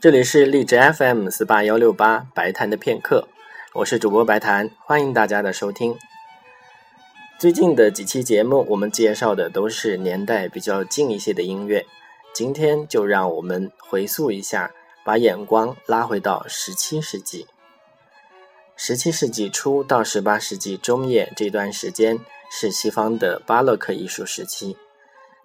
这里是荔枝 FM 四八幺六八白谈的片刻，我是主播白谈，欢迎大家的收听。最近的几期节目，我们介绍的都是年代比较近一些的音乐，今天就让我们回溯一下，把眼光拉回到十七世纪。十七世纪初到十八世纪中叶这段时间是西方的巴洛克艺术时期，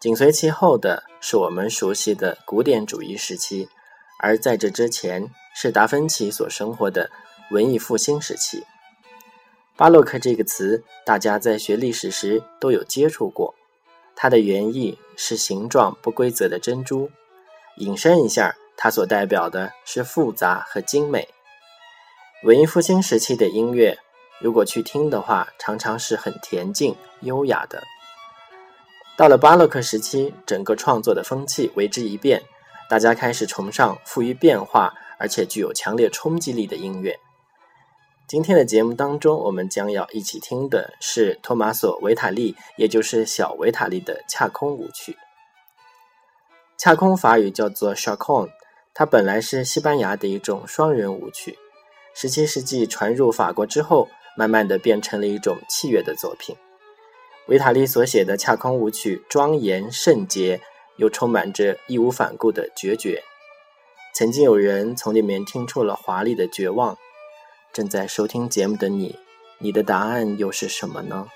紧随其后的是我们熟悉的古典主义时期。而在这之前，是达芬奇所生活的文艺复兴时期。巴洛克这个词，大家在学历史时都有接触过。它的原意是形状不规则的珍珠。引申一下，它所代表的是复杂和精美。文艺复兴时期的音乐，如果去听的话，常常是很恬静、优雅的。到了巴洛克时期，整个创作的风气为之一变。大家开始崇尚富于变化而且具有强烈冲击力的音乐。今天的节目当中，我们将要一起听的是托马索·维塔利，也就是小维塔利的恰空舞曲。恰空法语叫做 chacon，它本来是西班牙的一种双人舞曲。十七世纪传入法国之后，慢慢的变成了一种器乐的作品。维塔利所写的恰空舞曲庄严圣洁。又充满着义无反顾的决绝。曾经有人从里面听出了华丽的绝望。正在收听节目的你，你的答案又是什么呢？